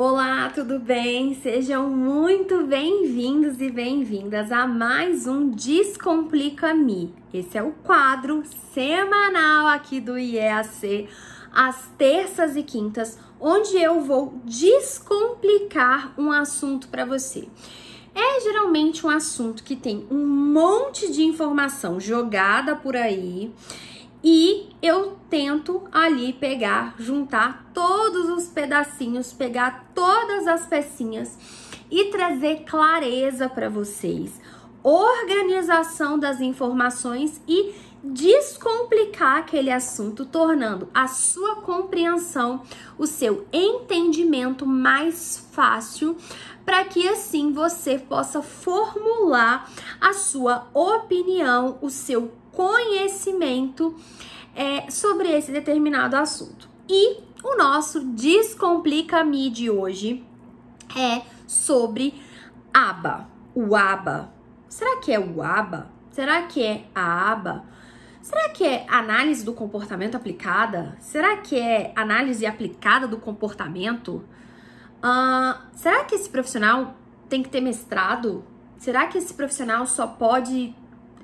Olá, tudo bem? Sejam muito bem-vindos e bem-vindas a mais um Descomplica-me. Esse é o quadro semanal aqui do IEAC, às terças e quintas, onde eu vou descomplicar um assunto para você. É geralmente um assunto que tem um monte de informação jogada por aí e eu tento ali pegar, juntar todos os pedacinhos, pegar todas as pecinhas e trazer clareza para vocês, organização das informações e descomplicar aquele assunto, tornando a sua compreensão, o seu entendimento mais fácil, para que assim você possa formular a sua opinião, o seu conhecimento é, sobre esse determinado assunto. E o nosso Descomplica-me de hoje é sobre aba, o aba. Será que é o aba? Será que é a aba? Será que é análise do comportamento aplicada? Será que é análise aplicada do comportamento? Uh, será que esse profissional tem que ter mestrado? Será que esse profissional só pode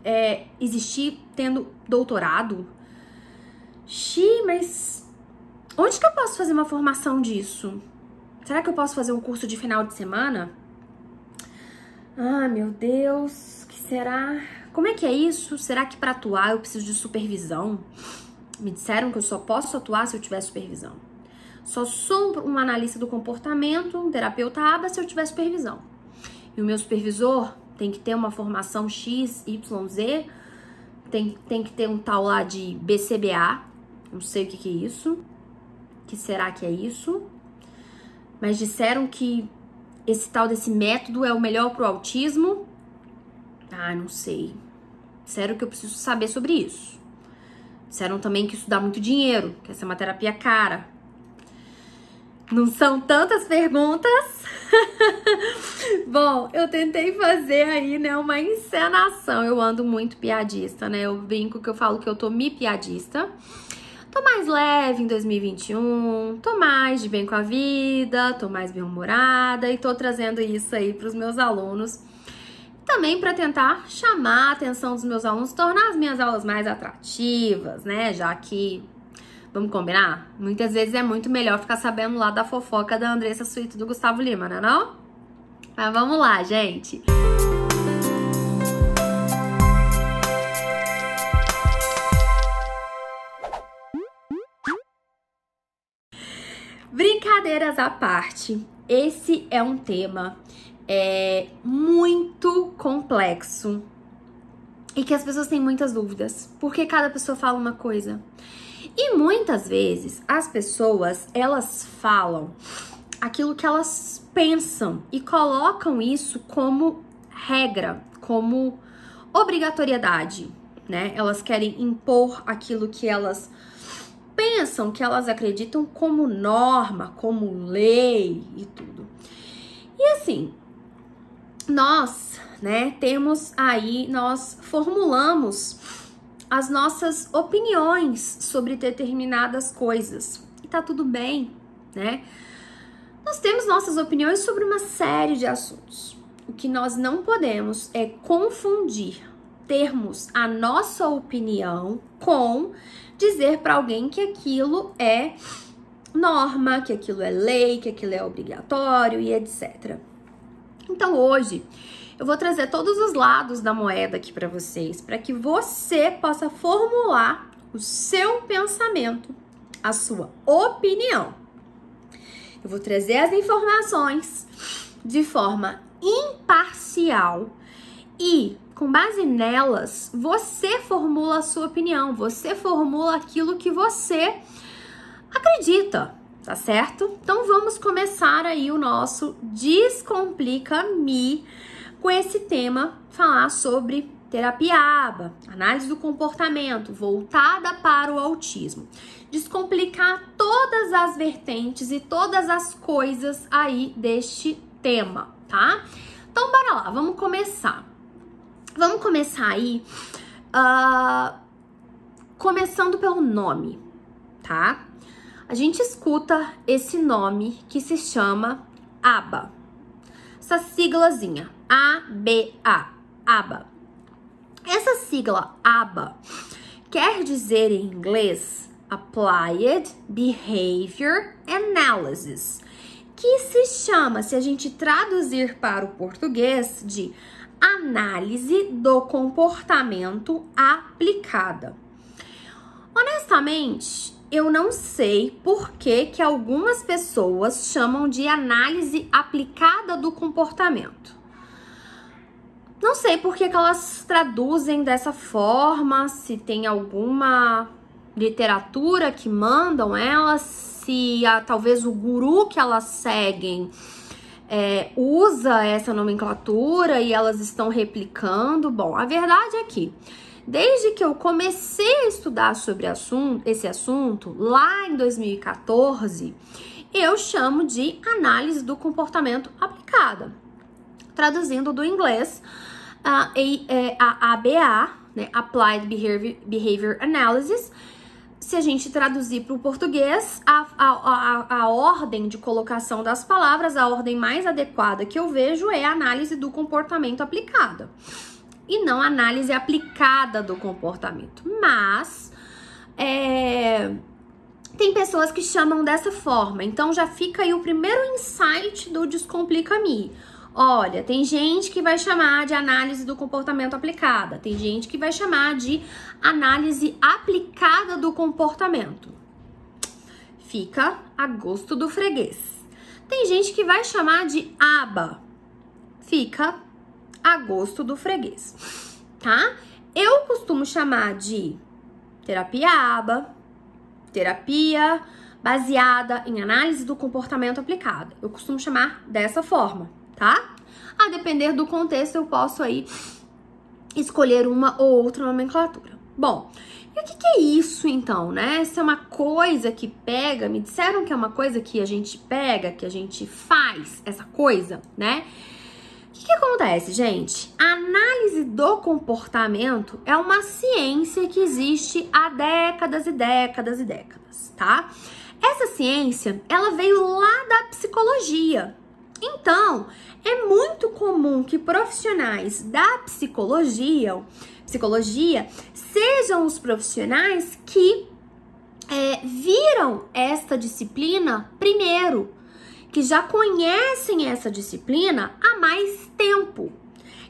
é, existir tendo doutorado? Xi, mas onde que eu posso fazer uma formação disso? Será que eu posso fazer um curso de final de semana? Ah, meu Deus, que será? Como é que é isso? Será que para atuar eu preciso de supervisão? Me disseram que eu só posso atuar se eu tiver supervisão. Só sou um analista do comportamento, um terapeuta aba se eu tiver supervisão. E o meu supervisor tem que ter uma formação X, Y, Z, tem, tem que ter um tal lá de BCBA, não sei o que, que é isso, que será que é isso, mas disseram que esse tal desse método é o melhor pro autismo. Ah, não sei. Disseram que eu preciso saber sobre isso. Disseram também que isso dá muito dinheiro, que essa é uma terapia cara. Não são tantas perguntas. Bom, eu tentei fazer aí, né, uma encenação. Eu ando muito piadista, né? Eu brinco que eu falo que eu tô mi piadista. Tô mais leve em 2021, tô mais de bem com a vida, tô mais bem-humorada e tô trazendo isso aí para os meus alunos. Também para tentar chamar a atenção dos meus alunos, tornar as minhas aulas mais atrativas, né? Já que Vamos combinar? Muitas vezes é muito melhor ficar sabendo lá da fofoca da Andressa Suíto do Gustavo Lima, não é não? Mas vamos lá, gente. Brincadeiras à parte, esse é um tema é, muito complexo e que as pessoas têm muitas dúvidas, porque cada pessoa fala uma coisa. E muitas vezes as pessoas, elas falam aquilo que elas pensam e colocam isso como regra, como obrigatoriedade, né? Elas querem impor aquilo que elas pensam, que elas acreditam como norma, como lei e tudo. E assim, nós, né, temos aí, nós formulamos as nossas opiniões sobre determinadas coisas. E tá tudo bem, né? Nós temos nossas opiniões sobre uma série de assuntos. O que nós não podemos é confundir termos a nossa opinião com dizer para alguém que aquilo é norma, que aquilo é lei, que aquilo é obrigatório e etc. Então hoje eu vou trazer todos os lados da moeda aqui para vocês, para que você possa formular o seu pensamento, a sua opinião. Eu vou trazer as informações de forma imparcial e com base nelas, você formula a sua opinião, você formula aquilo que você acredita, tá certo? Então vamos começar aí o nosso Descomplica-me com esse tema, falar sobre terapia ABA, análise do comportamento voltada para o autismo. Descomplicar todas as vertentes e todas as coisas aí deste tema, tá? Então, bora lá, vamos começar. Vamos começar aí, uh, começando pelo nome, tá? a gente escuta esse nome que se chama ABA. Essa siglazinha, A-B-A, ABA. Essa sigla ABA quer dizer em inglês Applied Behavior Analysis, que se chama, se a gente traduzir para o português, de análise do comportamento aplicada. Honestamente, eu não sei por que, que algumas pessoas chamam de análise aplicada do comportamento. Não sei por que, que elas traduzem dessa forma, se tem alguma literatura que mandam elas, se a, talvez o guru que elas seguem é, usa essa nomenclatura e elas estão replicando. Bom, a verdade é que desde que eu comecei a estudar sobre assunto, esse assunto, lá em 2014, eu chamo de análise do comportamento aplicada. Traduzindo do inglês, a, a, a ABA, né, Applied Behavior, Behavior Analysis, se a gente traduzir para o português, a, a, a, a, ordem de colocação das palavras, a ordem mais adequada que eu vejo é a análise do comportamento aplicada e não análise aplicada do comportamento. Mas é, tem pessoas que chamam dessa forma, então já fica aí o primeiro insight do Descomplica-me. Olha, tem gente que vai chamar de análise do comportamento aplicada, tem gente que vai chamar de análise aplicada do comportamento. Fica a gosto do freguês. Tem gente que vai chamar de aba. Fica a gosto do freguês, tá? Eu costumo chamar de terapia aba, terapia baseada em análise do comportamento aplicado. Eu costumo chamar dessa forma tá? A depender do contexto, eu posso aí escolher uma ou outra nomenclatura. Bom, e o que, que, é isso então, né? Essa é uma coisa que pega, me disseram que é uma coisa que a gente pega, que a gente faz essa coisa, né? O que, que acontece, gente? A análise do comportamento é uma ciência que existe há décadas e décadas e décadas, tá? Essa ciência, ela veio lá da psicologia, então, é muito comum que profissionais da psicologia, psicologia sejam os profissionais que é, viram esta disciplina primeiro, que já conhecem essa disciplina há mais tempo.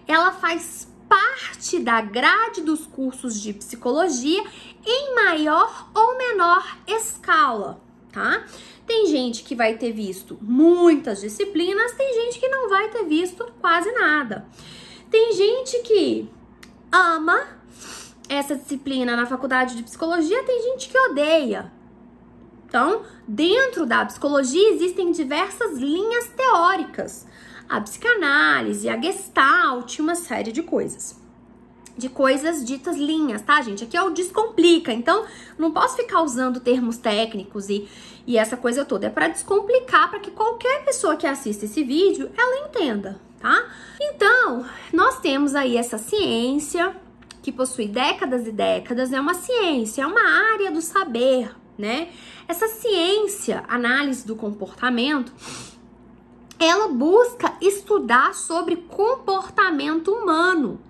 Ela faz parte da grade dos cursos de psicologia em maior ou menor escala, tá? Tem gente que vai ter visto muitas disciplinas, tem gente que não vai ter visto quase nada. Tem gente que ama essa disciplina na faculdade de psicologia, tem gente que odeia. Então, dentro da psicologia existem diversas linhas teóricas. A psicanálise, a gestalt, uma série de coisas de coisas ditas linhas, tá, gente? Aqui é o descomplica, então não posso ficar usando termos técnicos e, e essa coisa toda. É para descomplicar, para que qualquer pessoa que assista esse vídeo, ela entenda, tá? Então, nós temos aí essa ciência que possui décadas e décadas, é uma ciência, é uma área do saber, né? Essa ciência, análise do comportamento, ela busca estudar sobre comportamento humano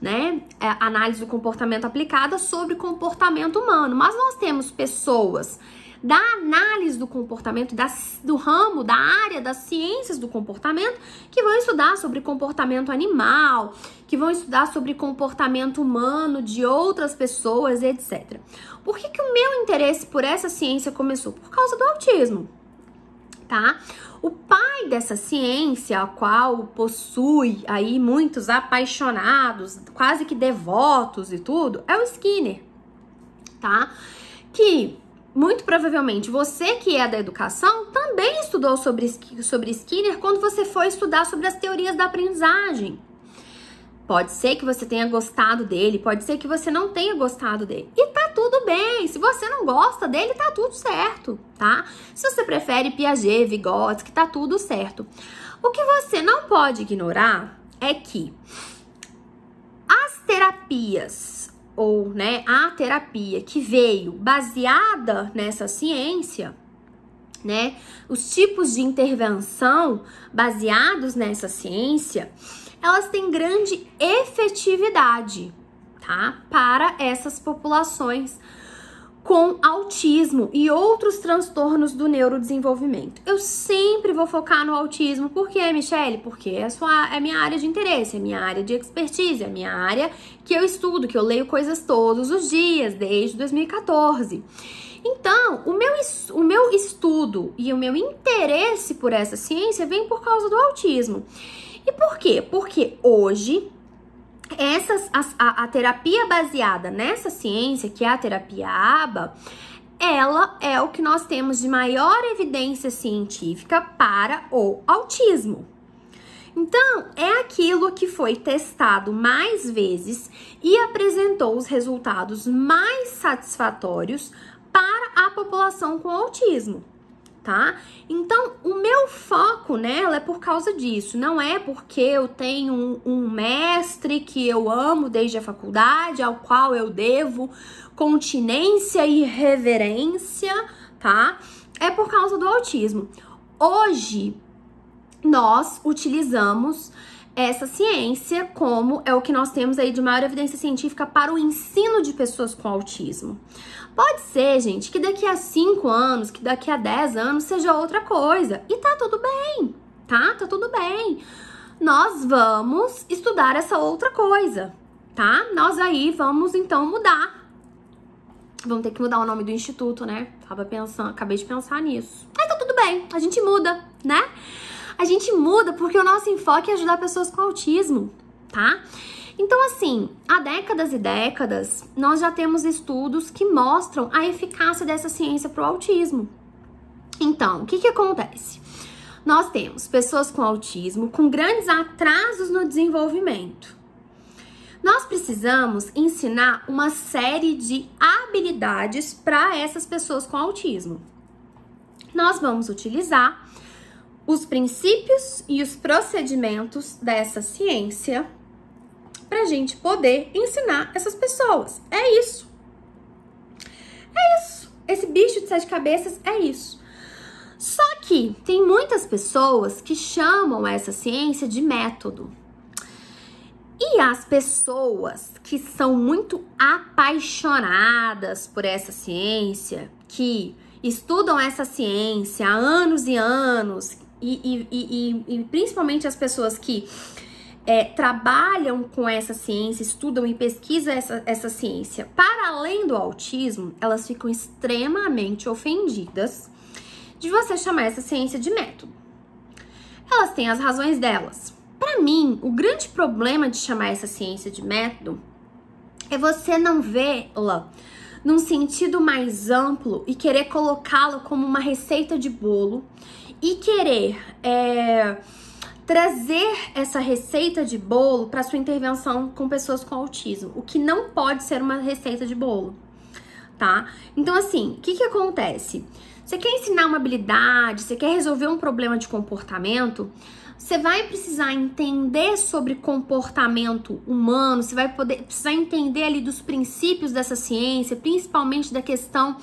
né, é, análise do comportamento aplicada sobre comportamento humano. Mas nós temos pessoas da análise do comportamento, da, do ramo, da área das ciências do comportamento, que vão estudar sobre comportamento animal, que vão estudar sobre comportamento humano de outras pessoas, etc. Por que, que o meu interesse por essa ciência começou? Por causa do autismo, tá? O pai dessa ciência, a qual possui aí muitos apaixonados, quase que devotos e tudo, é o Skinner, tá? Que muito provavelmente você que é da educação também estudou sobre, sobre Skinner quando você foi estudar sobre as teorias da aprendizagem. Pode ser que você tenha gostado dele, pode ser que você não tenha gostado dele. E tá tudo bem. Se você não gosta dele, tá tudo certo, tá? Se você prefere Piaget, Vygotsky, tá tudo certo. O que você não pode ignorar é que as terapias ou, né, a terapia que veio baseada nessa ciência, né? Os tipos de intervenção baseados nessa ciência, elas têm grande efetividade, tá? Para essas populações com autismo e outros transtornos do neurodesenvolvimento. Eu sempre vou focar no autismo, por quê, Michelle? Porque é, sua, é minha área de interesse, é minha área de expertise, é minha área que eu estudo, que eu leio coisas todos os dias, desde 2014. Então, o meu, o meu estudo e o meu interesse por essa ciência vem por causa do autismo. E por quê? Porque hoje essas, a, a terapia baseada nessa ciência, que é a terapia ABA, ela é o que nós temos de maior evidência científica para o autismo. Então, é aquilo que foi testado mais vezes e apresentou os resultados mais satisfatórios para a população com autismo tá? Então, o meu foco nela é por causa disso, não é porque eu tenho um, um, mestre que eu amo desde a faculdade, ao qual eu devo continência e reverência, tá? É por causa do autismo. Hoje, nós utilizamos essa ciência como é o que nós temos aí de maior evidência científica para o ensino de pessoas com autismo. Pode ser, gente, que daqui a 5 anos, que daqui a 10 anos seja outra coisa. E tá tudo bem, tá? Tá tudo bem. Nós vamos estudar essa outra coisa, tá? Nós aí vamos então mudar. Vamos ter que mudar o nome do instituto, né? Tava pensando, acabei de pensar nisso. Mas tá tudo bem, a gente muda, né? A gente muda porque o nosso enfoque é ajudar pessoas com autismo, tá? Então, assim, há décadas e décadas, nós já temos estudos que mostram a eficácia dessa ciência para o autismo. Então, o que, que acontece? Nós temos pessoas com autismo com grandes atrasos no desenvolvimento. Nós precisamos ensinar uma série de habilidades para essas pessoas com autismo. Nós vamos utilizar os princípios e os procedimentos dessa ciência para a gente poder ensinar essas pessoas. É isso. É isso. Esse bicho de sete cabeças é isso. Só que tem muitas pessoas que chamam essa ciência de método. E as pessoas que são muito apaixonadas por essa ciência, que estudam essa ciência há anos e anos, e, e, e, e principalmente as pessoas que é, trabalham com essa ciência, estudam e pesquisam essa, essa ciência para além do autismo, elas ficam extremamente ofendidas de você chamar essa ciência de método. Elas têm as razões delas. Para mim, o grande problema de chamar essa ciência de método é você não vê-la num sentido mais amplo e querer colocá-la como uma receita de bolo e querer. É, trazer essa receita de bolo para sua intervenção com pessoas com autismo, o que não pode ser uma receita de bolo, tá? Então, assim, o que, que acontece? Você quer ensinar uma habilidade, você quer resolver um problema de comportamento, você vai precisar entender sobre comportamento humano, você vai poder precisar entender ali dos princípios dessa ciência, principalmente da questão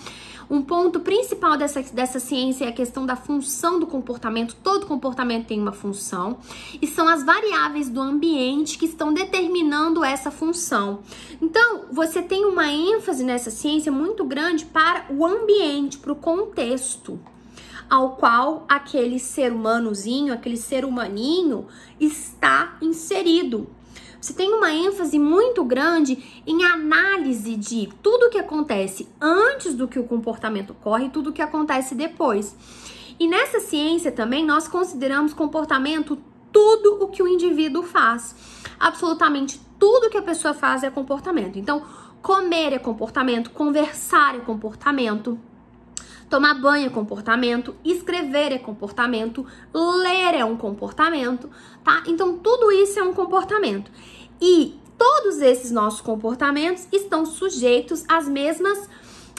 um ponto principal dessa, dessa ciência é a questão da função do comportamento. Todo comportamento tem uma função e são as variáveis do ambiente que estão determinando essa função. Então, você tem uma ênfase nessa ciência muito grande para o ambiente, para o contexto ao qual aquele ser humanozinho, aquele ser humaninho está inserido. Você tem uma ênfase muito grande em análise de tudo o que acontece antes do que o comportamento ocorre e tudo o que acontece depois. E nessa ciência também nós consideramos comportamento tudo o que o indivíduo faz. Absolutamente tudo que a pessoa faz é comportamento. Então, comer é comportamento, conversar é comportamento, Tomar banho é comportamento, escrever é comportamento, ler é um comportamento, tá? Então tudo isso é um comportamento. E todos esses nossos comportamentos estão sujeitos às mesmas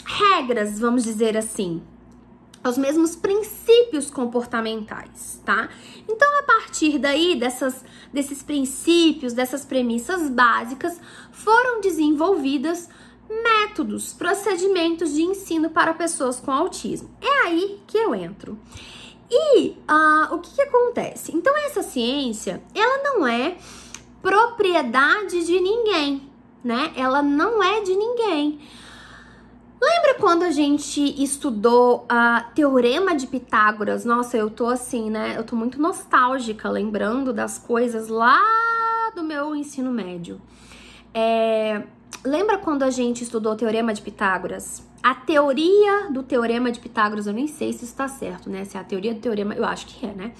regras, vamos dizer assim, aos mesmos princípios comportamentais, tá? Então, a partir daí, dessas, desses princípios, dessas premissas básicas, foram desenvolvidas métodos, procedimentos de ensino para pessoas com autismo. É aí que eu entro. E uh, o que, que acontece? Então, essa ciência, ela não é propriedade de ninguém, né? Ela não é de ninguém. Lembra quando a gente estudou a Teorema de Pitágoras? Nossa, eu tô assim, né? Eu tô muito nostálgica lembrando das coisas lá do meu ensino médio. É, lembra quando a gente estudou o Teorema de Pitágoras? A teoria do Teorema de Pitágoras, eu nem sei se está certo, né? Se é a teoria do Teorema, eu acho que é, né?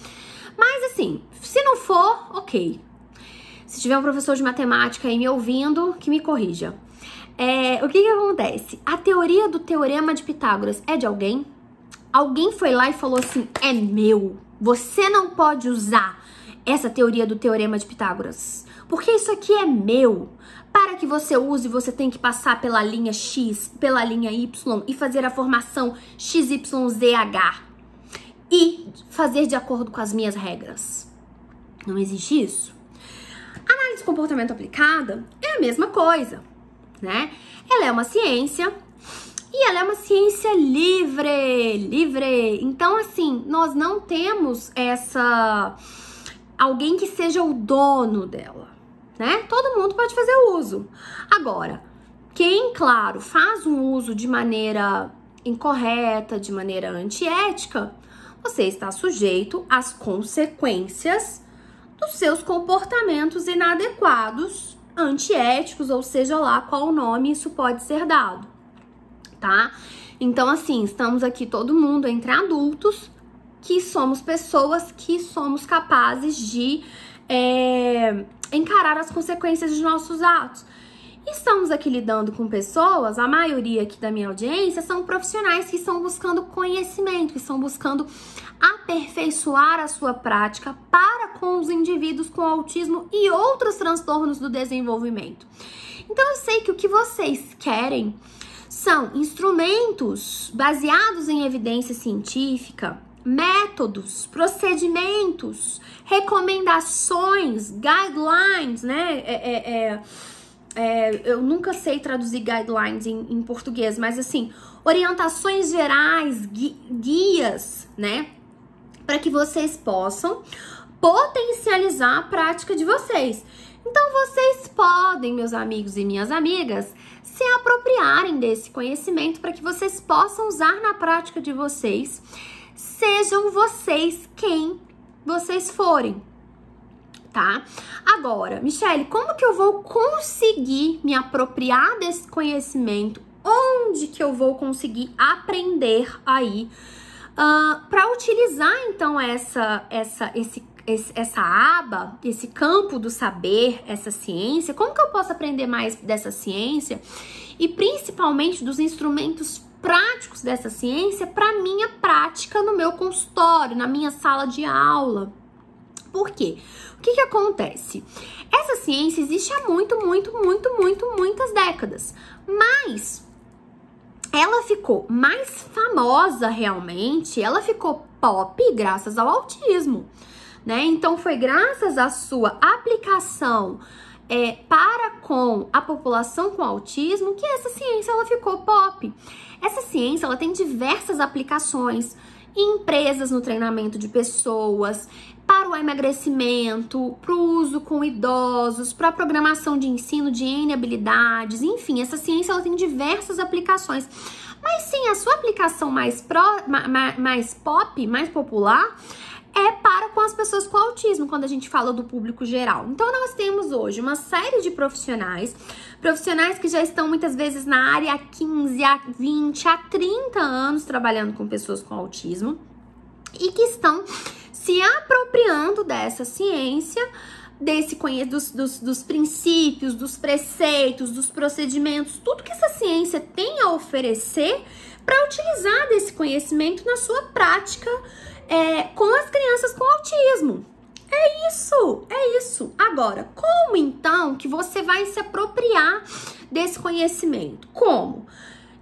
Mas assim, se não for, ok. Se tiver um professor de matemática aí me ouvindo, que me corrija. É, o que que acontece? A teoria do Teorema de Pitágoras é de alguém? Alguém foi lá e falou assim: é meu. Você não pode usar essa teoria do Teorema de Pitágoras. Porque isso aqui é meu. Para que você use, você tem que passar pela linha X, pela linha Y e fazer a formação XYZH e fazer de acordo com as minhas regras. Não existe isso. Análise de comportamento aplicada é a mesma coisa, né? Ela é uma ciência e ela é uma ciência livre, livre. Então, assim, nós não temos essa alguém que seja o dono dela né? Todo mundo pode fazer uso. Agora, quem, claro, faz um uso de maneira incorreta, de maneira antiética, você está sujeito às consequências dos seus comportamentos inadequados, antiéticos, ou seja lá qual nome isso pode ser dado, tá? Então, assim, estamos aqui todo mundo entre adultos que somos pessoas que somos capazes de é, encarar as consequências de nossos atos. Estamos aqui lidando com pessoas, a maioria aqui da minha audiência são profissionais que estão buscando conhecimento, que estão buscando aperfeiçoar a sua prática para com os indivíduos com autismo e outros transtornos do desenvolvimento. Então eu sei que o que vocês querem são instrumentos baseados em evidência científica, métodos, procedimentos, recomendações, guidelines, né? É, é, é, é, eu nunca sei traduzir guidelines em, em português, mas assim, orientações gerais, gui, guias, né? Para que vocês possam potencializar a prática de vocês. Então, vocês podem, meus amigos e minhas amigas, se apropriarem desse conhecimento para que vocês possam usar na prática de vocês sejam vocês quem vocês forem, tá? Agora, Michelle, como que eu vou conseguir me apropriar desse conhecimento? Onde que eu vou conseguir aprender aí uh, ah, para utilizar então essa essa esse, esse, essa aba, esse campo do saber, essa ciência? Como que eu posso aprender mais dessa ciência e principalmente dos instrumentos práticos dessa ciência para minha prática no meu consultório, na minha sala de aula. Por quê? O que, que acontece? Essa ciência existe há muito, muito, muito, muito, muitas décadas, mas ela ficou mais famosa realmente, ela ficou pop graças ao autismo, né? Então foi graças à sua aplicação é, para com a população com autismo que essa ciência ela ficou pop. Essa ciência ela tem diversas aplicações em empresas no treinamento de pessoas, para o emagrecimento, para o uso com idosos, para a programação de ensino de N habilidades, enfim, essa ciência ela tem diversas aplicações. Mas sim, a sua aplicação mais, pro, mais, mais pop, mais popular, é para com as pessoas com autismo, quando a gente fala do público geral. Então, nós temos hoje uma série de profissionais, profissionais que já estão muitas vezes na área há 15, há 20, há 30 anos trabalhando com pessoas com autismo e que estão se apropriando dessa ciência desse dos, dos, dos, princípios, dos preceitos, dos procedimentos, tudo que essa ciência tem a oferecer para utilizar desse conhecimento na sua prática é, com as crianças com autismo. É isso, é isso. Agora, como então que você vai se apropriar desse conhecimento? Como?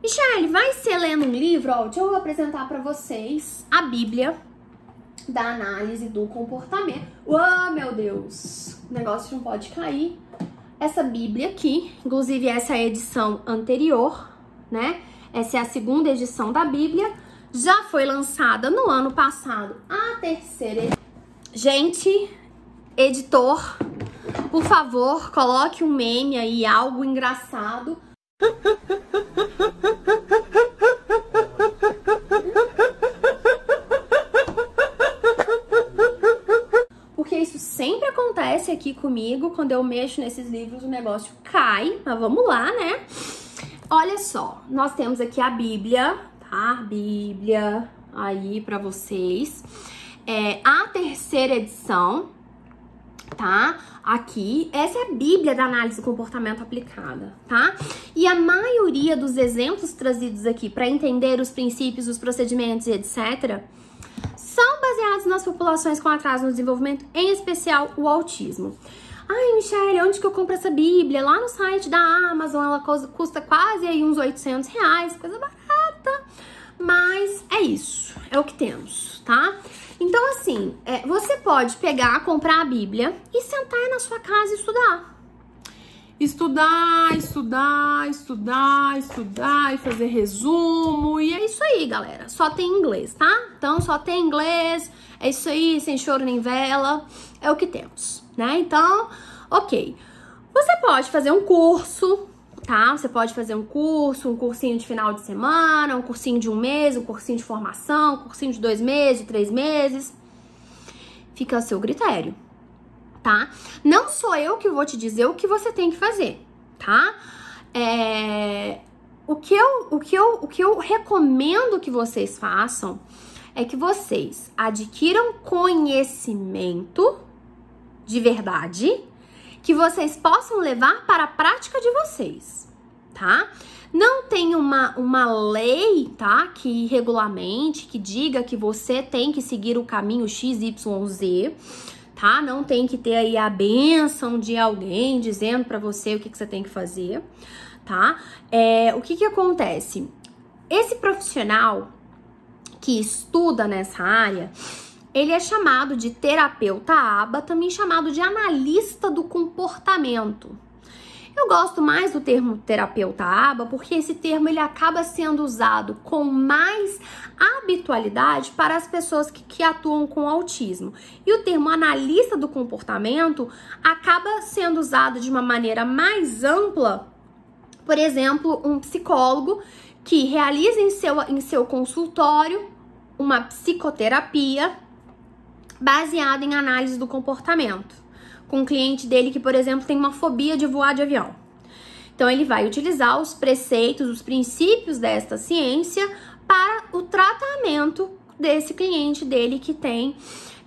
Michelle, vai ser lendo um livro, ó, deixa eu apresentar para vocês a Bíblia da análise do comportamento. Oh, meu Deus! O negócio não pode cair. essa Bíblia aqui, inclusive essa é a edição anterior, né? Essa é a segunda edição da Bíblia. Já foi lançada no ano passado a terceira. Gente, editor, por favor, coloque um meme aí, algo engraçado. Porque isso sempre acontece aqui comigo, quando eu mexo nesses livros, o negócio cai. Mas vamos lá, né? Olha só, nós temos aqui a Bíblia, tá? Bíblia aí para vocês. É a terceira edição, tá? Aqui, essa é a Bíblia da análise do comportamento aplicada, tá? E a maioria dos exemplos trazidos aqui para entender os princípios, os procedimentos e etc são baseados nas populações com atraso no desenvolvimento, em especial o autismo. Ai, Michelle, onde que eu compro essa Bíblia? Lá no site da Amazon, ela custa quase aí uns 800 reais, coisa barata. Mas é isso, é o que temos, tá? Então, assim, é, você pode pegar, comprar a Bíblia e sentar na sua casa e estudar. Estudar, estudar, estudar, estudar e fazer resumo. E é isso aí, galera. Só tem inglês, tá? Então, só tem inglês. É isso aí, sem choro nem vela. É o que temos né? Então, ok. Você pode fazer um curso, tá? Você pode fazer um curso, um cursinho de final de semana, um cursinho de um mês, um cursinho de formação, um cursinho de dois meses, três meses. Fica a seu critério, tá? Não sou eu que vou te dizer o que você tem que fazer, tá? É... O que, eu, o, que eu, o que eu recomendo que vocês façam é que vocês adquiram conhecimento de verdade que vocês possam levar para a prática de vocês, tá? Não tem uma, uma lei, tá? Que regulamente, que diga que você tem que seguir o caminho XYZ, tá? Não tem que ter aí a benção de alguém dizendo para você o que, que você tem que fazer, tá? É, o que que acontece? Esse profissional que estuda nessa área, ele é chamado de terapeuta aba, também chamado de analista do comportamento. Eu gosto mais do termo terapeuta aba porque esse termo ele acaba sendo usado com mais habitualidade para as pessoas que, que, atuam com autismo. E o termo analista do comportamento acaba sendo usado de uma maneira mais ampla, por exemplo, um psicólogo que realiza em seu, em seu consultório uma psicoterapia baseado em análise do comportamento, com um cliente dele que, por exemplo, tem uma fobia de voar de avião. Então, ele vai utilizar os preceitos, os princípios desta ciência para o tratamento desse cliente dele que tem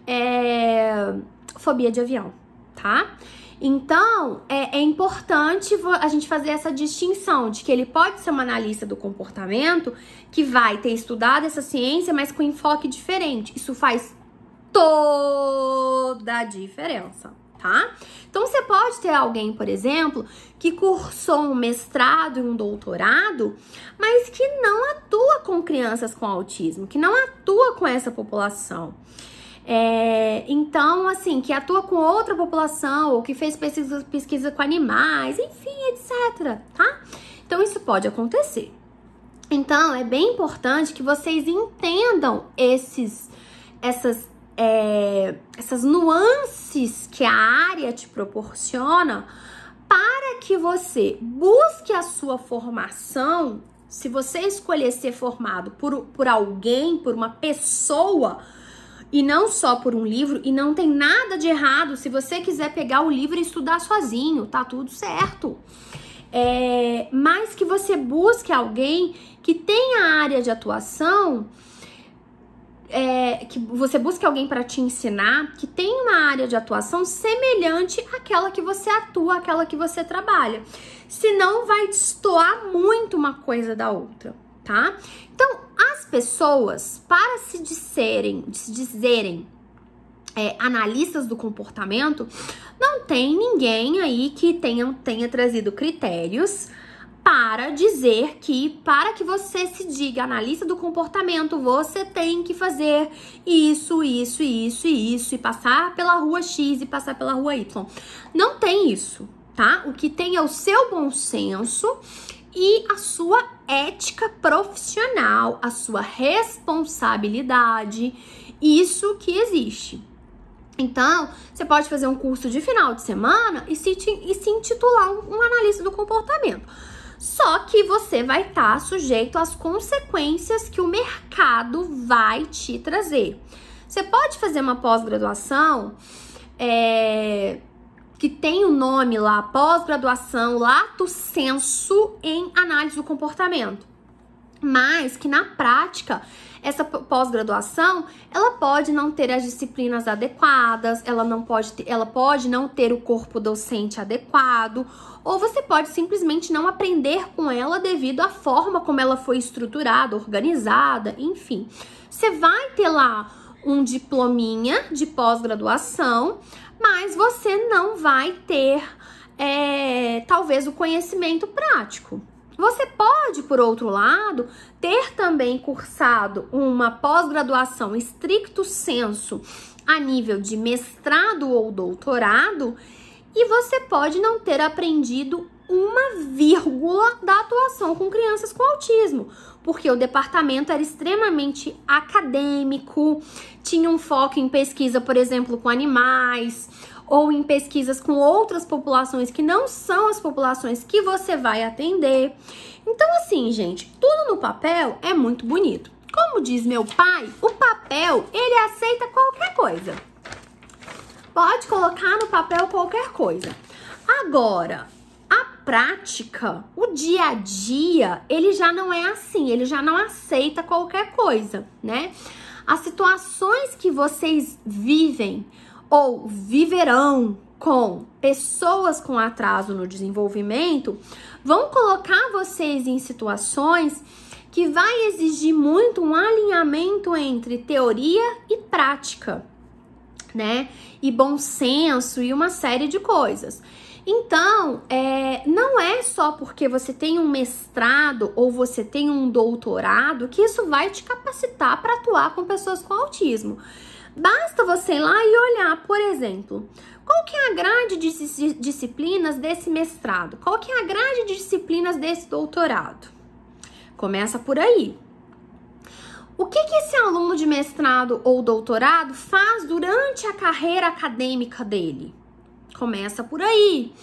é, fobia de avião, tá? Então, é, é, importante a gente fazer essa distinção de que ele pode ser um analista do comportamento que vai ter estudado essa ciência, mas com enfoque diferente. Isso faz toda a diferença, tá? Então você pode ter alguém, por exemplo, que cursou um mestrado e um doutorado, mas que não atua com crianças com autismo, que não atua com essa população. É, então, assim, que atua com outra população, ou que fez pesquisa, pesquisa com animais, enfim, etc, tá? Então, isso pode acontecer. Então, é bem importante que vocês entendam esses, essas é, essas nuances que a área te proporciona para que você busque a sua formação. Se você escolher ser formado por, por alguém, por uma pessoa, e não só por um livro, e não tem nada de errado se você quiser pegar o livro e estudar sozinho, tá tudo certo. É, mas que você busque alguém que tenha área de atuação é, que você busque alguém para te ensinar que tem uma área de atuação semelhante àquela que você atua, àquela que você trabalha. Senão vai destoar muito uma coisa da outra, tá? Então, as pessoas, para se disserem, se dizerem é, analistas do comportamento, não tem ninguém aí que tenha, tenha trazido critérios para dizer que para que você se diga analista do comportamento, você tem que fazer isso, isso, isso e isso e passar pela rua X e passar pela rua Y. Não tem isso, tá? O que tem é o seu bom senso e a sua ética profissional, a sua responsabilidade. Isso que existe. Então, você pode fazer um curso de final de semana e se, e se intitular um, um analista do comportamento. Só que você vai estar tá sujeito às consequências que o mercado vai te trazer. Você pode fazer uma pós-graduação é, que tem o nome lá, pós-graduação, lato senso em análise do comportamento. Mas que na prática essa pós-graduação, ela pode não ter as disciplinas adequadas, ela não pode ter, ela pode não ter o corpo docente adequado, ou você pode simplesmente não aprender com ela devido à forma como ela foi estruturada, organizada, enfim. Você vai ter lá um diplominha de pós-graduação, mas você não vai ter é, talvez o conhecimento prático. Você pode, por outro lado, ter também cursado uma pós-graduação estricto senso a nível de mestrado ou doutorado e você pode não ter aprendido uma vírgula da atuação com crianças com autismo, porque o departamento era extremamente acadêmico, tinha um foco em pesquisa, por exemplo, com animais, ou em pesquisas com outras populações que não são as populações que você vai atender. Então, assim, gente, tudo no papel é muito bonito. Como diz meu pai, o papel ele aceita qualquer coisa. Pode colocar no papel qualquer coisa. Agora, a prática, o dia a dia, ele já não é assim, ele já não aceita qualquer coisa, né? As situações que vocês vivem ou viverão com pessoas com atraso no desenvolvimento vão colocar vocês em situações que vai exigir muito um alinhamento entre teoria e prática, né? E bom senso e uma série de coisas. Então, é, não é só porque você tem um mestrado ou você tem um doutorado que isso vai te capacitar para atuar com pessoas com autismo. Basta você ir lá e olhar, por exemplo, qual que é a grade de disciplinas desse mestrado? Qual que é a grade de disciplinas desse doutorado? Começa por aí. O que, que esse aluno de mestrado ou doutorado faz durante a carreira acadêmica dele? Começa por aí.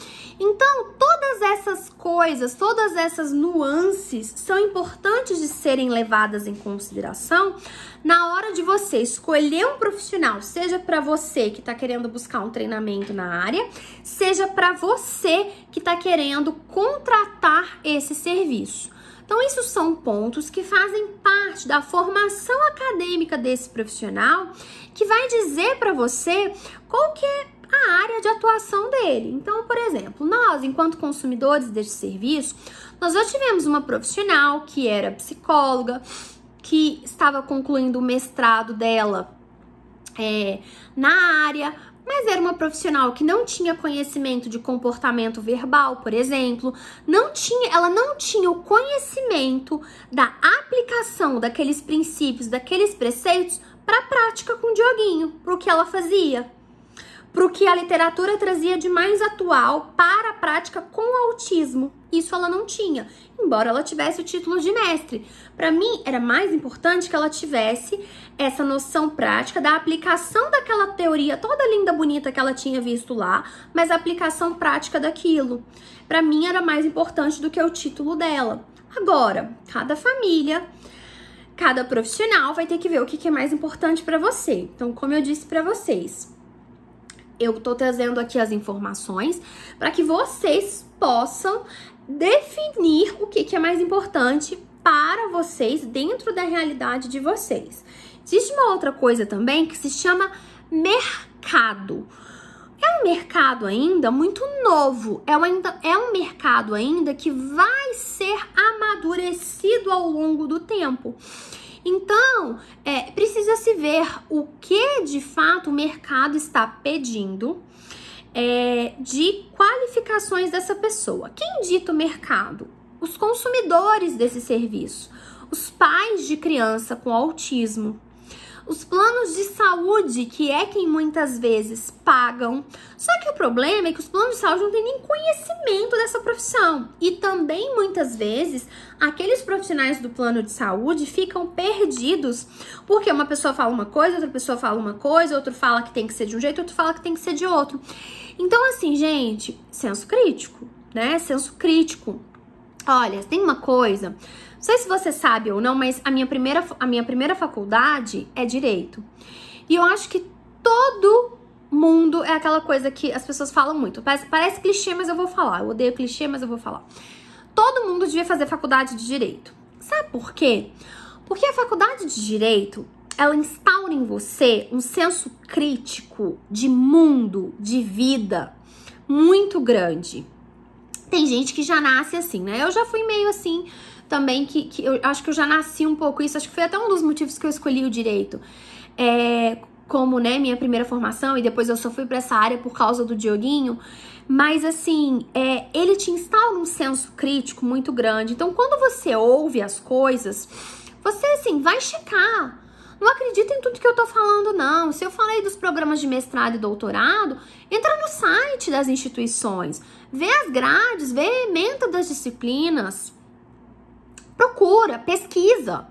Então, todas essas coisas, todas essas nuances são importantes de serem levadas em consideração na hora de você escolher um profissional, seja para você que está querendo buscar um treinamento na área, seja para você que está querendo contratar esse serviço. Então, isso são pontos que fazem parte da formação acadêmica desse profissional, que vai dizer para você qual que é a área de atuação dele. Então, por exemplo, nós, enquanto consumidores deste serviço, nós já tivemos uma profissional que era psicóloga, que estava concluindo o mestrado dela é, na área, mas era uma profissional que não tinha conhecimento de comportamento verbal, por exemplo, não tinha, ela não tinha o conhecimento da aplicação daqueles princípios, daqueles preceitos para a prática com o Dioguinho, para o que ela fazia para o que a literatura trazia de mais atual para a prática com autismo. Isso ela não tinha, embora ela tivesse o título de mestre. Para mim, era mais importante que ela tivesse essa noção prática da aplicação daquela teoria toda linda, bonita que ela tinha visto lá, mas a aplicação prática daquilo. Para mim, era mais importante do que o título dela. Agora, cada família cada profissional vai ter que ver o que é mais importante para você. Então, como eu disse para vocês, eu tô trazendo aqui as informações para que vocês possam definir o que, que é mais importante para vocês dentro da realidade de vocês. Existe uma outra coisa também que se chama mercado. É um mercado ainda muito novo, é um, ainda, é um mercado ainda que vai ser amadurecido ao longo do tempo. Então, é, precisa se ver o que de fato o mercado está pedindo é, de qualificações dessa pessoa. Quem dita o mercado? Os consumidores desse serviço, os pais de criança com autismo, os planos de saúde, que é quem muitas vezes pagam. Só que o problema é que os planos de saúde não têm nem conhecimento dessa profissão. E também muitas vezes aqueles profissionais do plano de saúde ficam perdidos, porque uma pessoa fala uma coisa, outra pessoa fala uma coisa, outro fala que tem que ser de um jeito, outro fala que tem que ser de outro. Então, assim, gente, senso crítico, né? Senso crítico. Olha, tem uma coisa não sei se você sabe ou não, mas a minha primeira, a minha primeira faculdade é direito. E eu acho que todo mundo é aquela coisa que as pessoas falam muito. Parece, parece clichê, mas eu vou falar. Eu odeio clichê, mas eu vou falar. Todo mundo devia fazer faculdade de direito. Sabe por quê? Porque a faculdade de direito ela instaura em você um senso crítico de mundo, de vida muito grande. Tem gente que já nasce assim, né? Eu já fui meio assim também que, que eu acho que eu já nasci um pouco isso, acho que foi até um dos motivos que eu escolhi o direito. É, como, né, minha primeira formação, e depois eu só fui para essa área por causa do Dioguinho. Mas assim, é, ele te instala um senso crítico muito grande. Então, quando você ouve as coisas, você assim, vai checar. Não acredita em tudo que eu tô falando, não. Se eu falei dos programas de mestrado e doutorado, entra no site das instituições, vê as grades, vê a ementa das disciplinas, procura, pesquisa,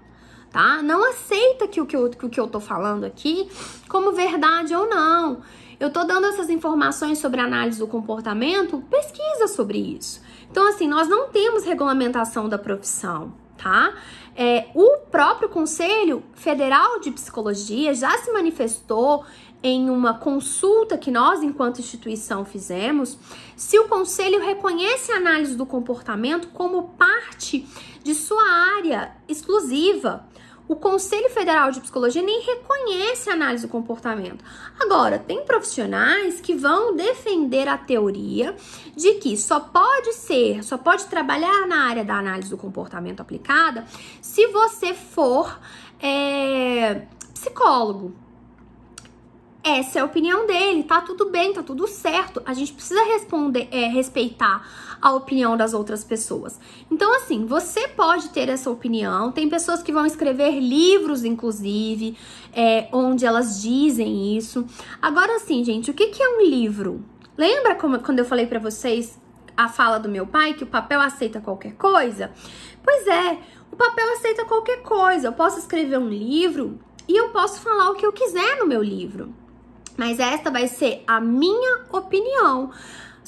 tá? Não aceita que o que eu, que o que eu tô falando aqui como verdade ou não. Eu tô dando essas informações sobre análise do comportamento, pesquisa sobre isso. Então, assim, nós não temos regulamentação da profissão, tá? É, o próprio Conselho Federal de Psicologia já se manifestou em uma consulta que nós, enquanto instituição, fizemos, se o conselho reconhece a análise do comportamento como parte de sua área exclusiva. O Conselho Federal de Psicologia nem reconhece a análise do comportamento. Agora, tem profissionais que vão defender a teoria de que só pode ser, só pode trabalhar na área da análise do comportamento aplicada se você for é, psicólogo. Essa é a opinião dele, tá tudo bem, tá tudo certo. A gente precisa responder, é, respeitar a opinião das outras pessoas. Então, assim, você pode ter essa opinião. Tem pessoas que vão escrever livros, inclusive, é, onde elas dizem isso. Agora, assim, gente, o que, que é um livro? Lembra como, quando eu falei para vocês a fala do meu pai que o papel aceita qualquer coisa? Pois é, o papel aceita qualquer coisa. Eu posso escrever um livro e eu posso falar o que eu quiser no meu livro. Mas esta vai ser a minha opinião.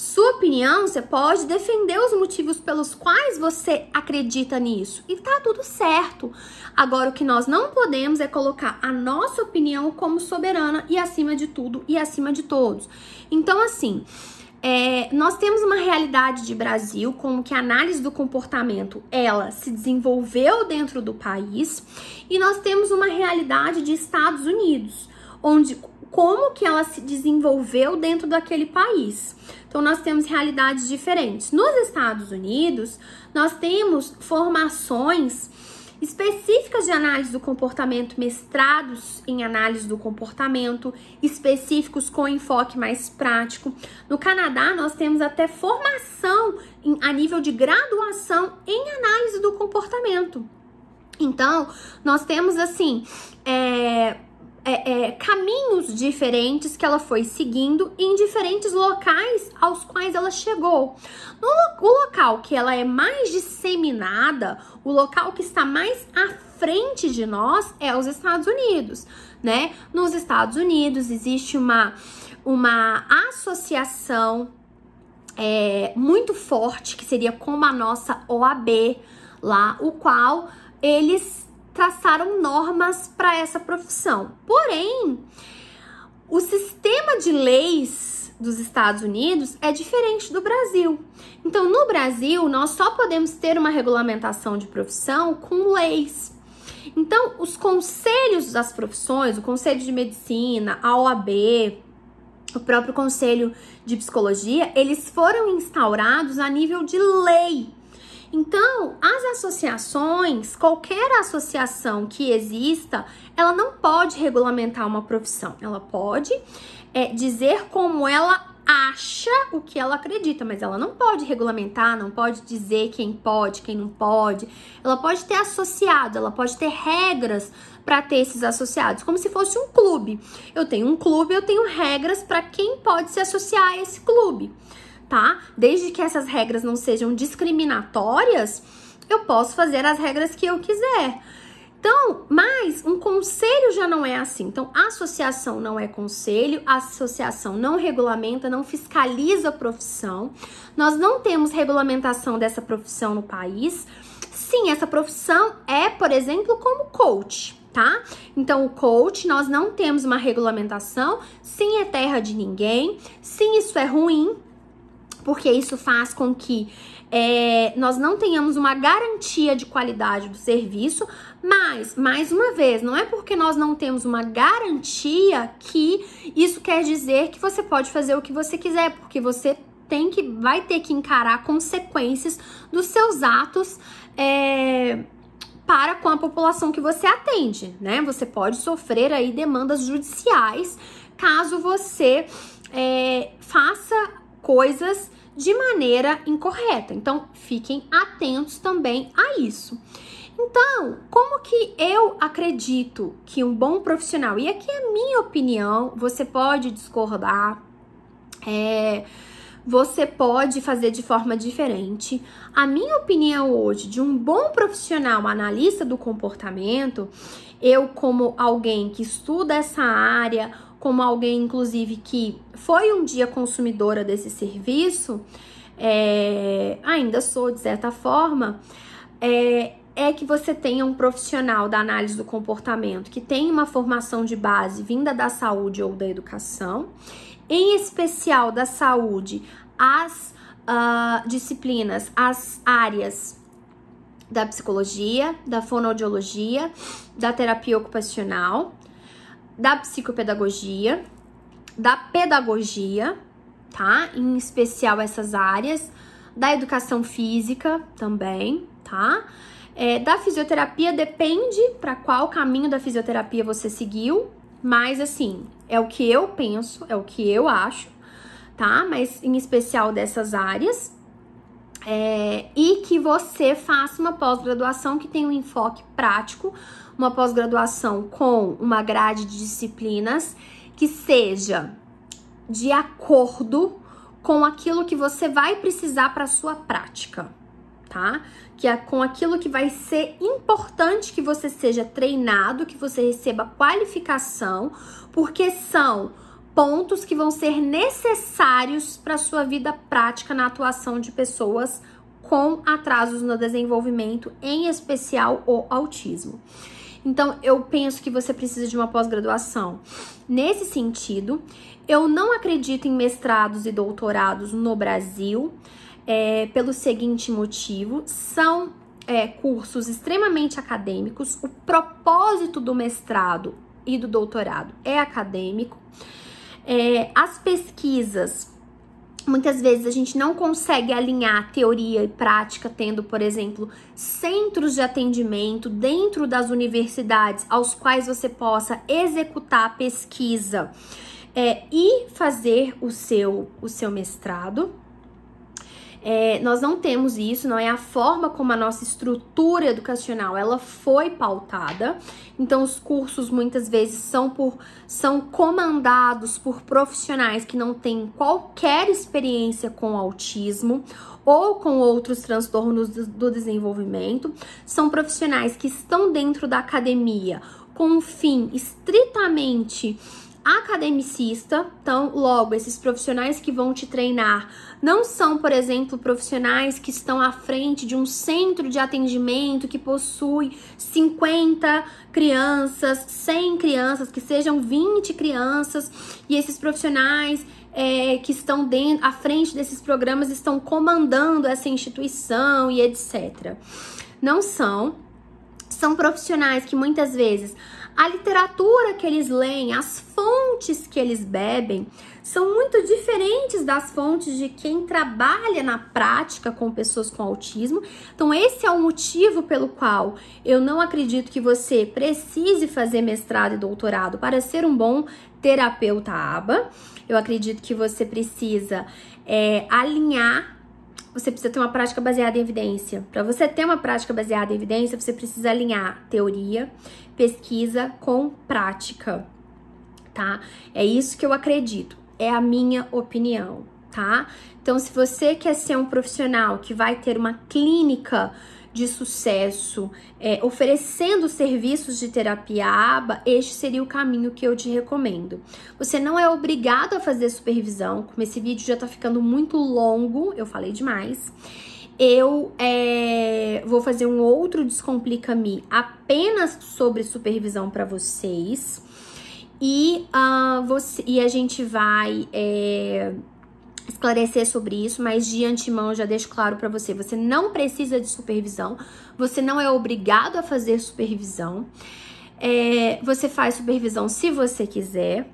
Sua opinião, você pode defender os motivos pelos quais você acredita nisso e tá tudo certo. Agora, o que nós não podemos é colocar a nossa opinião como soberana e acima de tudo e acima de todos. Então, assim, é, nós temos uma realidade de Brasil como que a análise do comportamento ela se desenvolveu dentro do país e nós temos uma realidade de Estados Unidos onde como que ela se desenvolveu dentro daquele país. Então nós temos realidades diferentes. Nos Estados Unidos, nós temos formações específicas de análise do comportamento, mestrados em análise do comportamento, específicos com enfoque mais prático. No Canadá, nós temos até formação em, a nível de graduação em análise do comportamento. Então, nós temos assim, é, é, é, caminhos diferentes que ela foi seguindo em diferentes locais aos quais ela chegou. No o local que ela é mais disseminada, o local que está mais à frente de nós é os Estados Unidos, né? Nos Estados Unidos existe uma, uma associação é, muito forte que seria como a nossa OAB lá, o qual eles traçaram normas para essa profissão. Porém, o sistema de leis dos Estados Unidos é diferente do Brasil. Então, no Brasil, nós só podemos ter uma regulamentação de profissão com leis. Então, os conselhos das profissões, o Conselho de Medicina, a OAB, o próprio Conselho de Psicologia, eles foram instaurados a nível de lei. Então, as associações, qualquer associação que exista, ela não pode regulamentar uma profissão. Ela pode é, dizer como ela acha o que ela acredita, mas ela não pode regulamentar, não pode dizer quem pode, quem não pode. Ela pode ter associado, ela pode ter regras para ter esses associados, como se fosse um clube. Eu tenho um clube, eu tenho regras para quem pode se associar a esse clube, tá? Desde que essas regras não sejam discriminatórias, eu posso fazer as regras que eu quiser. Então, mas um conselho já não é assim. Então, associação não é conselho, associação não regulamenta, não fiscaliza a profissão. Nós não temos regulamentação dessa profissão no país. Sim, essa profissão é, por exemplo, como coach, tá? Então, o coach, nós não temos uma regulamentação. Sim, é terra de ninguém. Sim, isso é ruim, porque isso faz com que é, nós não tenhamos uma garantia de qualidade do serviço, mas, mais uma vez, não é porque nós não temos uma garantia que isso quer dizer que você pode fazer o que você quiser, porque você tem que, vai ter que encarar consequências dos seus atos. É, para com a população que você atende, né? Você pode sofrer aí demandas judiciais caso você é, faça coisas de maneira incorreta. Então, fiquem atentos também a isso. Então, como que eu acredito que um bom profissional, e aqui é a minha opinião, você pode discordar, é, você pode fazer de forma diferente. A minha opinião hoje de um bom profissional analista do comportamento, eu, como alguém que estuda essa área, como alguém, inclusive, que foi um dia consumidora desse serviço, é, ainda sou de certa forma, é, é que você tenha um profissional da análise do comportamento que tem uma formação de base vinda da saúde ou da educação, em especial da saúde, as uh, disciplinas, as áreas da psicologia, da fonoaudiologia, da terapia ocupacional, da psicopedagogia, da pedagogia, tá? Em especial essas áreas, da educação física também, tá? É, da fisioterapia depende para qual caminho da fisioterapia você seguiu, mas assim, é o que eu penso, é o que eu acho, tá? Mas em especial dessas áreas. É, e que você faça uma pós-graduação que tenha um enfoque prático, uma pós-graduação com uma grade de disciplinas que seja de acordo com aquilo que você vai precisar para sua prática, tá? Que é com aquilo que vai ser importante que você seja treinado, que você receba qualificação, porque são pontos que vão ser necessários para sua vida prática na atuação de pessoas com atrasos no desenvolvimento, em especial o autismo. Então, eu penso que você precisa de uma pós-graduação nesse sentido. Eu não acredito em mestrados e doutorados no Brasil, é, pelo seguinte motivo: são é, cursos extremamente acadêmicos. O propósito do mestrado e do doutorado é acadêmico. É, as pesquisas Muitas vezes a gente não consegue alinhar teoria e prática, tendo, por exemplo, centros de atendimento dentro das universidades aos quais você possa executar a pesquisa é, e fazer o seu, o seu mestrado. É, nós não temos isso, não é a forma como a nossa estrutura educacional ela foi pautada. Então, os cursos muitas vezes são por são comandados por profissionais que não têm qualquer experiência com autismo ou com outros transtornos do desenvolvimento. São profissionais que estão dentro da academia com um fim estritamente academicista. Então, logo, esses profissionais que vão te treinar não são, por exemplo, profissionais que estão à frente de um centro de atendimento que possui 50 crianças, 100 crianças, que sejam 20 crianças, e esses profissionais é, que estão dentro, à frente desses programas estão comandando essa instituição e etc. Não são. São profissionais que muitas vezes a literatura que eles leem, as fontes que eles bebem, são muito diferentes das fontes de quem trabalha na prática com pessoas com autismo. Então, esse é o motivo pelo qual eu não acredito que você precise fazer mestrado e doutorado para ser um bom terapeuta ABA. Eu acredito que você precisa é, alinhar você precisa ter uma prática baseada em evidência. Para você ter uma prática baseada em evidência, você precisa alinhar teoria, pesquisa com prática, tá? É isso que eu acredito, é a minha opinião, tá? Então, se você quer ser um profissional que vai ter uma clínica de sucesso, é, oferecendo serviços de terapia ABA, este seria o caminho que eu te recomendo. Você não é obrigado a fazer supervisão, como esse vídeo já tá ficando muito longo, eu falei demais. Eu é, vou fazer um outro Descomplica-me apenas sobre supervisão para vocês. E, uh, você, e a gente vai é, esclarecer sobre isso, mas de antemão já deixo claro para você, você não precisa de supervisão, você não é obrigado a fazer supervisão. É, você faz supervisão se você quiser.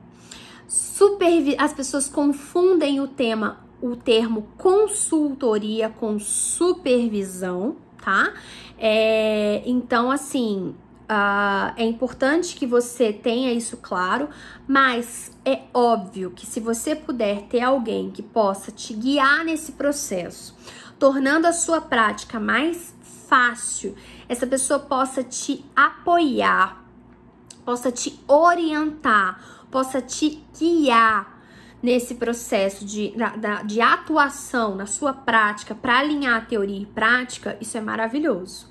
Supervi As pessoas confundem o tema, o termo consultoria com supervisão, tá? É, então, assim, Uh, é importante que você tenha isso claro, mas é óbvio que se você puder ter alguém que possa te guiar nesse processo, tornando a sua prática mais fácil, essa pessoa possa te apoiar, possa te orientar, possa te guiar nesse processo de, de atuação na sua prática para alinhar teoria e prática, isso é maravilhoso,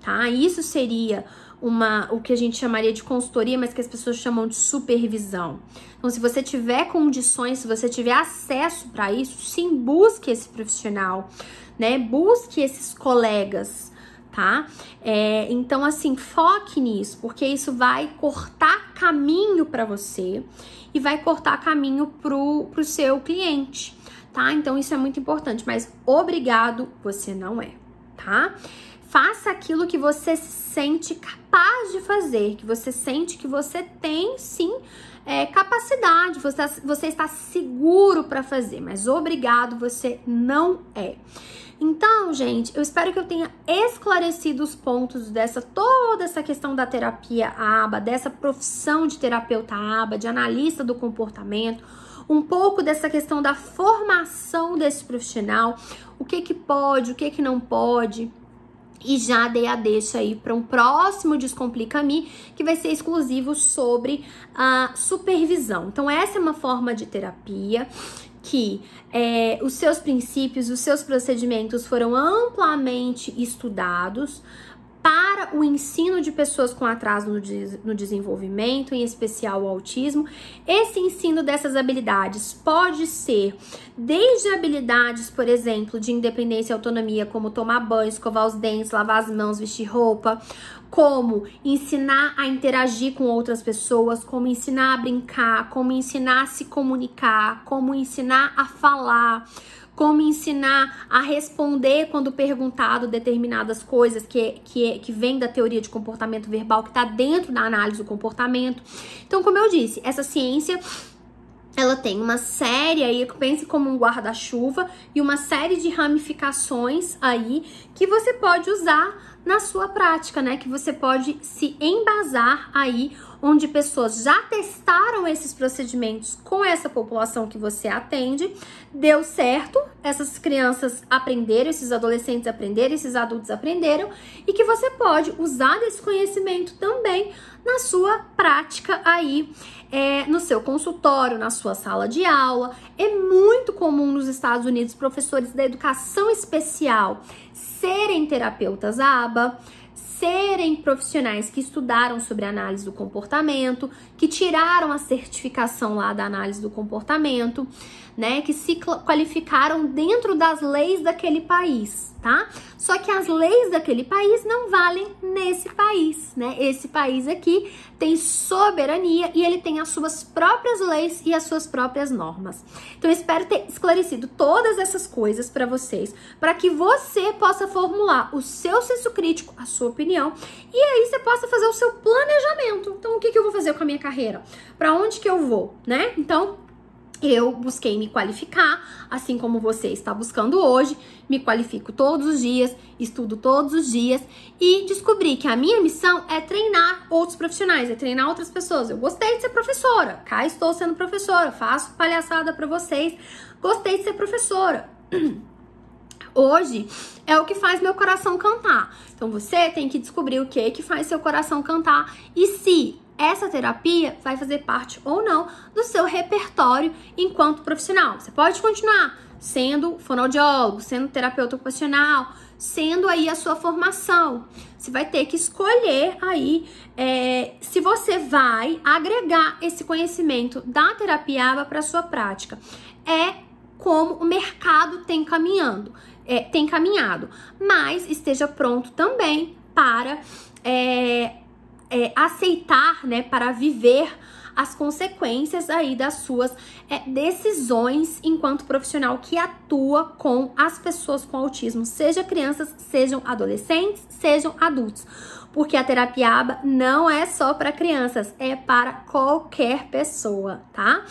tá? Isso seria uma o que a gente chamaria de consultoria, mas que as pessoas chamam de supervisão. Então, se você tiver condições, se você tiver acesso para isso, sim, busque esse profissional, né? Busque esses colegas, tá? É, então, assim, foque nisso, porque isso vai cortar caminho para você e vai cortar caminho pro, pro seu cliente, tá? Então, isso é muito importante, mas obrigado, você não é, tá? Faça aquilo que você se sente capaz de fazer, que você sente que você tem sim é, capacidade, você, você está seguro para fazer, mas obrigado você não é. Então, gente, eu espero que eu tenha esclarecido os pontos dessa toda essa questão da terapia ABA, dessa profissão de terapeuta ABA, de analista do comportamento, um pouco dessa questão da formação desse profissional, o que que pode, o que que não pode e já dei a deixa aí para um próximo Descomplica-me, que vai ser exclusivo sobre a supervisão. Então, essa é uma forma de terapia que é, os seus princípios, os seus procedimentos foram amplamente estudados para o ensino de pessoas com atraso no, de, no desenvolvimento, em especial o autismo. Esse ensino dessas habilidades pode ser desde habilidades, por exemplo, de independência e autonomia, como tomar banho, escovar os dentes, lavar as mãos, vestir roupa, como ensinar a interagir com outras pessoas, como ensinar a brincar, como ensinar a se comunicar, como ensinar a falar como ensinar a responder quando perguntado determinadas coisas que, que, que vem da teoria de comportamento verbal, que está dentro da análise do comportamento. Então, como eu disse, essa ciência ela tem uma série aí, pense como um guarda-chuva e uma série de ramificações aí que você pode usar na sua prática, né? Que você pode se embasar aí onde pessoas já testaram esses procedimentos com essa população que você atende, deu certo, essas crianças aprenderam, esses adolescentes aprenderam, esses adultos aprenderam, e que você pode usar desse conhecimento também na sua prática aí, é, no seu consultório, na sua sala de aula. É muito comum nos Estados Unidos professores da educação especial serem terapeutas ABA serem profissionais que estudaram sobre análise do comportamento, que tiraram a certificação lá da análise do comportamento, né, que se qualificaram dentro das leis daquele país, tá? Só que as leis daquele país não valem nesse país, né? Esse país aqui tem soberania e ele tem as suas próprias leis e as suas próprias normas. Então espero ter esclarecido todas essas coisas para vocês, para que você possa formular o seu senso crítico, a sua opinião, e aí você possa fazer o seu planejamento. Então o que, que eu vou fazer com a minha carreira? Para onde que eu vou, né? Então eu busquei me qualificar, assim como você está buscando hoje. Me qualifico todos os dias, estudo todos os dias e descobri que a minha missão é treinar outros profissionais, é treinar outras pessoas. Eu gostei de ser professora, cá estou sendo professora, faço palhaçada para vocês. Gostei de ser professora. Hoje é o que faz meu coração cantar. Então você tem que descobrir o que que faz seu coração cantar e se essa terapia vai fazer parte ou não do seu repertório enquanto profissional. Você pode continuar sendo fonoaudiólogo, sendo terapeuta ocupacional, sendo aí a sua formação. Você vai ter que escolher aí é, se você vai agregar esse conhecimento da terapia para sua prática. É como o mercado tem caminhando, é, tem caminhado, mas esteja pronto também para é, é, aceitar, né, para viver as consequências aí das suas é, decisões enquanto profissional que atua com as pessoas com autismo, seja crianças, sejam adolescentes, sejam adultos. Porque a terapia ABA não é só para crianças, é para qualquer pessoa, tá?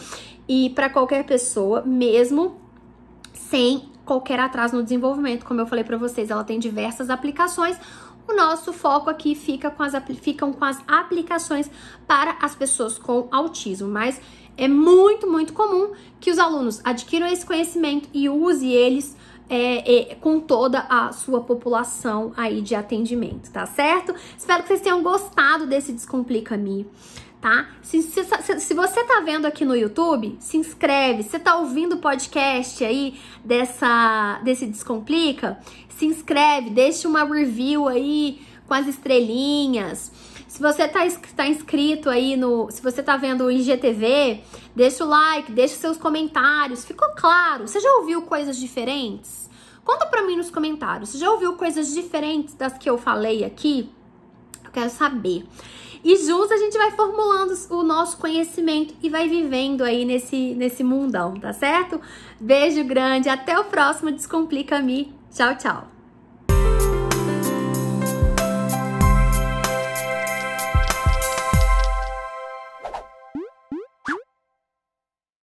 E para qualquer pessoa, mesmo sem qualquer atraso no desenvolvimento, como eu falei para vocês, ela tem diversas aplicações o nosso foco aqui fica com as, ficam com as aplicações para as pessoas com autismo, mas é muito, muito comum que os alunos adquiram esse conhecimento e use eles é, é, com toda a sua população aí de atendimento, tá certo? Espero que vocês tenham gostado desse Descomplica-me tá? Se, se, se, você tá vendo aqui no YouTube, se inscreve. Se tá ouvindo o podcast aí dessa, desse Descomplica, se inscreve, deixa uma review aí com as estrelinhas. Se você tá, tá inscrito aí no. Se você tá vendo o IGTV, deixa o like, deixa seus comentários. Ficou claro? Você já ouviu coisas diferentes? Conta pra mim nos comentários. Você já ouviu coisas diferentes das que eu falei aqui? Eu quero saber. E juntos a gente vai formulando o nosso conhecimento e vai vivendo aí nesse, nesse mundão, tá certo? Beijo grande, até o próximo Descomplica-me. Tchau, tchau.